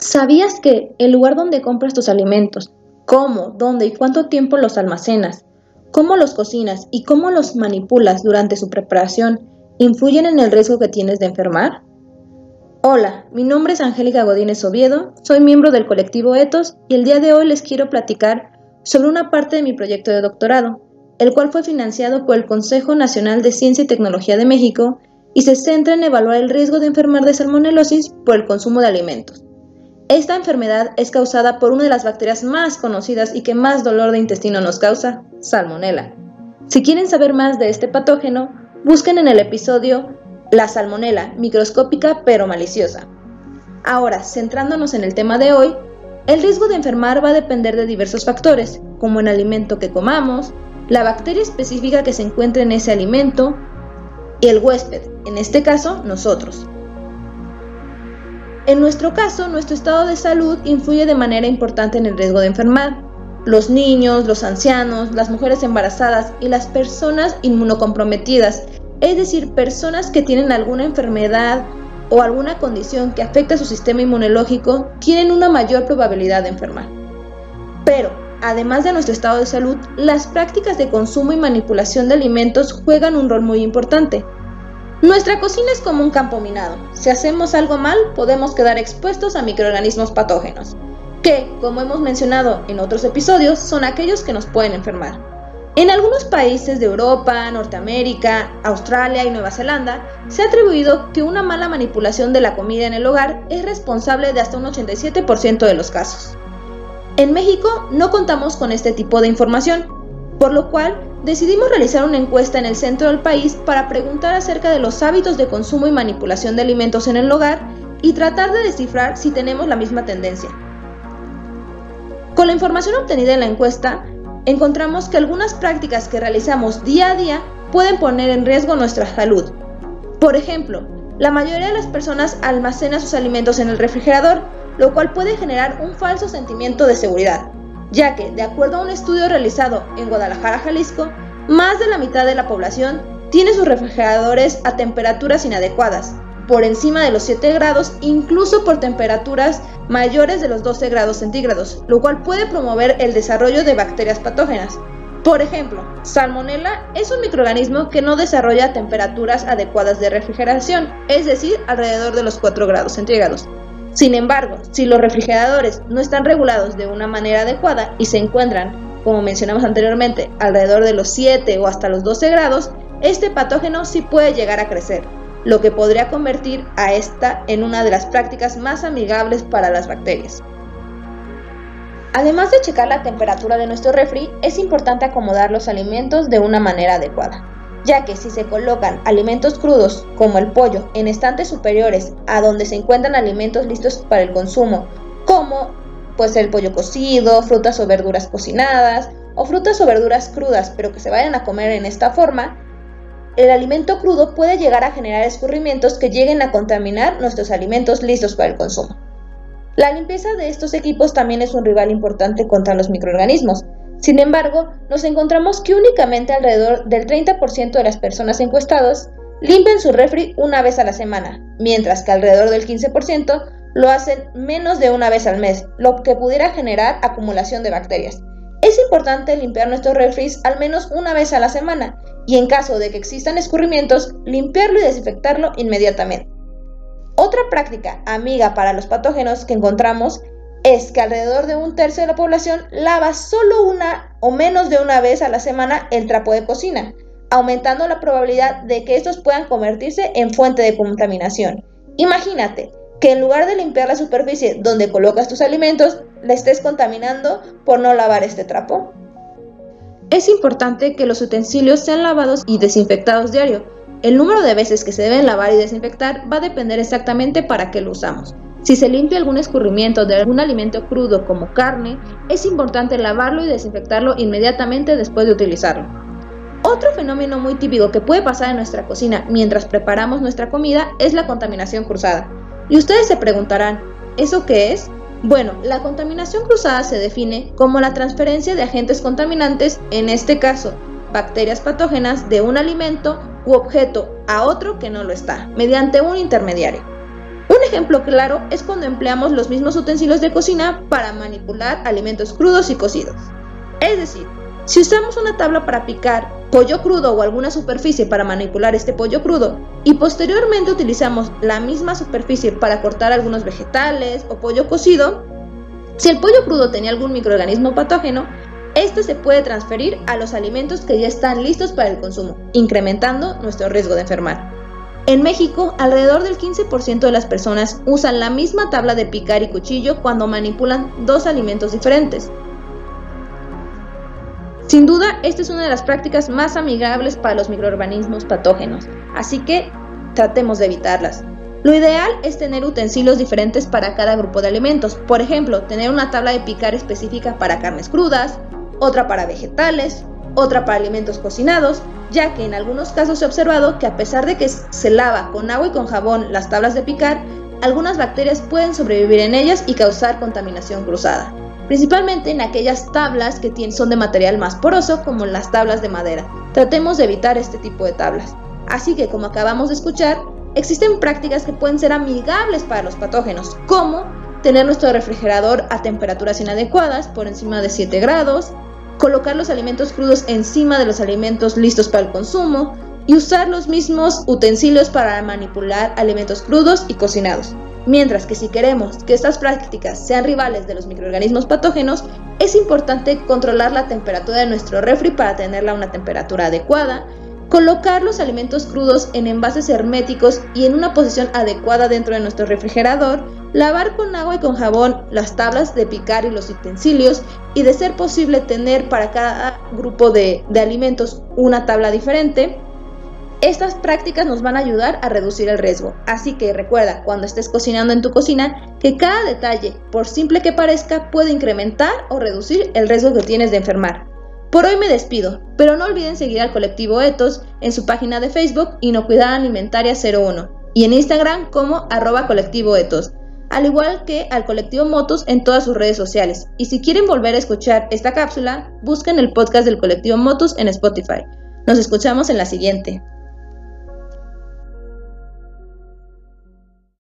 ¿Sabías que el lugar donde compras tus alimentos, cómo, dónde y cuánto tiempo los almacenas, cómo los cocinas y cómo los manipulas durante su preparación influyen en el riesgo que tienes de enfermar? Hola, mi nombre es Angélica Godínez Oviedo, soy miembro del colectivo Etos y el día de hoy les quiero platicar sobre una parte de mi proyecto de doctorado, el cual fue financiado por el Consejo Nacional de Ciencia y Tecnología de México y se centra en evaluar el riesgo de enfermar de salmonelosis por el consumo de alimentos. Esta enfermedad es causada por una de las bacterias más conocidas y que más dolor de intestino nos causa, Salmonella. Si quieren saber más de este patógeno, busquen en el episodio La salmonela, microscópica pero maliciosa. Ahora, centrándonos en el tema de hoy, el riesgo de enfermar va a depender de diversos factores, como el alimento que comamos, la bacteria específica que se encuentra en ese alimento y el huésped, en este caso nosotros. En nuestro caso, nuestro estado de salud influye de manera importante en el riesgo de enfermar. Los niños, los ancianos, las mujeres embarazadas y las personas inmunocomprometidas, es decir, personas que tienen alguna enfermedad o alguna condición que afecta a su sistema inmunológico, tienen una mayor probabilidad de enfermar. Pero, además de nuestro estado de salud, las prácticas de consumo y manipulación de alimentos juegan un rol muy importante. Nuestra cocina es como un campo minado. Si hacemos algo mal, podemos quedar expuestos a microorganismos patógenos, que, como hemos mencionado en otros episodios, son aquellos que nos pueden enfermar. En algunos países de Europa, Norteamérica, Australia y Nueva Zelanda, se ha atribuido que una mala manipulación de la comida en el hogar es responsable de hasta un 87% de los casos. En México no contamos con este tipo de información, por lo cual decidimos realizar una encuesta en el centro del país para preguntar acerca de los hábitos de consumo y manipulación de alimentos en el hogar y tratar de descifrar si tenemos la misma tendencia. Con la información obtenida en la encuesta, encontramos que algunas prácticas que realizamos día a día pueden poner en riesgo nuestra salud. Por ejemplo, la mayoría de las personas almacena sus alimentos en el refrigerador, lo cual puede generar un falso sentimiento de seguridad ya que, de acuerdo a un estudio realizado en Guadalajara, Jalisco, más de la mitad de la población tiene sus refrigeradores a temperaturas inadecuadas, por encima de los 7 grados, incluso por temperaturas mayores de los 12 grados centígrados, lo cual puede promover el desarrollo de bacterias patógenas. Por ejemplo, Salmonella es un microorganismo que no desarrolla temperaturas adecuadas de refrigeración, es decir, alrededor de los 4 grados centígrados. Sin embargo, si los refrigeradores no están regulados de una manera adecuada y se encuentran, como mencionamos anteriormente, alrededor de los 7 o hasta los 12 grados, este patógeno sí puede llegar a crecer, lo que podría convertir a esta en una de las prácticas más amigables para las bacterias. Además de checar la temperatura de nuestro refri, es importante acomodar los alimentos de una manera adecuada ya que si se colocan alimentos crudos como el pollo en estantes superiores a donde se encuentran alimentos listos para el consumo, como puede ser el pollo cocido, frutas o verduras cocinadas, o frutas o verduras crudas pero que se vayan a comer en esta forma, el alimento crudo puede llegar a generar escurrimientos que lleguen a contaminar nuestros alimentos listos para el consumo. La limpieza de estos equipos también es un rival importante contra los microorganismos, sin embargo, nos encontramos que únicamente alrededor del 30% de las personas encuestadas limpian su refri una vez a la semana, mientras que alrededor del 15% lo hacen menos de una vez al mes, lo que pudiera generar acumulación de bacterias. Es importante limpiar nuestros refris al menos una vez a la semana y en caso de que existan escurrimientos, limpiarlo y desinfectarlo inmediatamente. Otra práctica amiga para los patógenos que encontramos es que alrededor de un tercio de la población lava solo una o menos de una vez a la semana el trapo de cocina, aumentando la probabilidad de que estos puedan convertirse en fuente de contaminación. Imagínate que en lugar de limpiar la superficie donde colocas tus alimentos, la estés contaminando por no lavar este trapo. Es importante que los utensilios sean lavados y desinfectados diario. El número de veces que se deben lavar y desinfectar va a depender exactamente para qué lo usamos. Si se limpia algún escurrimiento de algún alimento crudo como carne, es importante lavarlo y desinfectarlo inmediatamente después de utilizarlo. Otro fenómeno muy típico que puede pasar en nuestra cocina mientras preparamos nuestra comida es la contaminación cruzada. Y ustedes se preguntarán, ¿eso qué es? Bueno, la contaminación cruzada se define como la transferencia de agentes contaminantes, en este caso, bacterias patógenas, de un alimento u objeto a otro que no lo está, mediante un intermediario. Ejemplo claro es cuando empleamos los mismos utensilios de cocina para manipular alimentos crudos y cocidos. Es decir, si usamos una tabla para picar pollo crudo o alguna superficie para manipular este pollo crudo y posteriormente utilizamos la misma superficie para cortar algunos vegetales o pollo cocido, si el pollo crudo tenía algún microorganismo patógeno, este se puede transferir a los alimentos que ya están listos para el consumo, incrementando nuestro riesgo de enfermar. En México, alrededor del 15% de las personas usan la misma tabla de picar y cuchillo cuando manipulan dos alimentos diferentes. Sin duda, esta es una de las prácticas más amigables para los microorganismos patógenos, así que tratemos de evitarlas. Lo ideal es tener utensilios diferentes para cada grupo de alimentos, por ejemplo, tener una tabla de picar específica para carnes crudas, otra para vegetales, otra para alimentos cocinados, ya que en algunos casos ha observado que a pesar de que se lava con agua y con jabón las tablas de picar, algunas bacterias pueden sobrevivir en ellas y causar contaminación cruzada, principalmente en aquellas tablas que son de material más poroso como las tablas de madera. Tratemos de evitar este tipo de tablas. Así que como acabamos de escuchar, existen prácticas que pueden ser amigables para los patógenos, como tener nuestro refrigerador a temperaturas inadecuadas por encima de 7 grados, colocar los alimentos crudos encima de los alimentos listos para el consumo y usar los mismos utensilios para manipular alimentos crudos y cocinados. Mientras que si queremos que estas prácticas sean rivales de los microorganismos patógenos, es importante controlar la temperatura de nuestro refri para tenerla a una temperatura adecuada, colocar los alimentos crudos en envases herméticos y en una posición adecuada dentro de nuestro refrigerador, lavar con agua y con jabón las tablas de picar y los utensilios y de ser posible tener para cada grupo de, alimentos una tabla diferente. Estas prácticas nos van a ayudar a reducir el riesgo, así que recuerda cuando estés cocinando en tu cocina que cada detalle, por simple que parezca, puede incrementar o reducir el riesgo que tienes de enfermar. Por hoy me despido, pero no olviden seguir al colectivo Etos en su página de Facebook Inocuidad Alimentaria 01 y en Instagram como arroba colectivo Etos al igual que al colectivo Motos en todas sus redes sociales. Y si quieren volver a escuchar esta cápsula, busquen el podcast del colectivo Motos en Spotify. Nos escuchamos en la siguiente.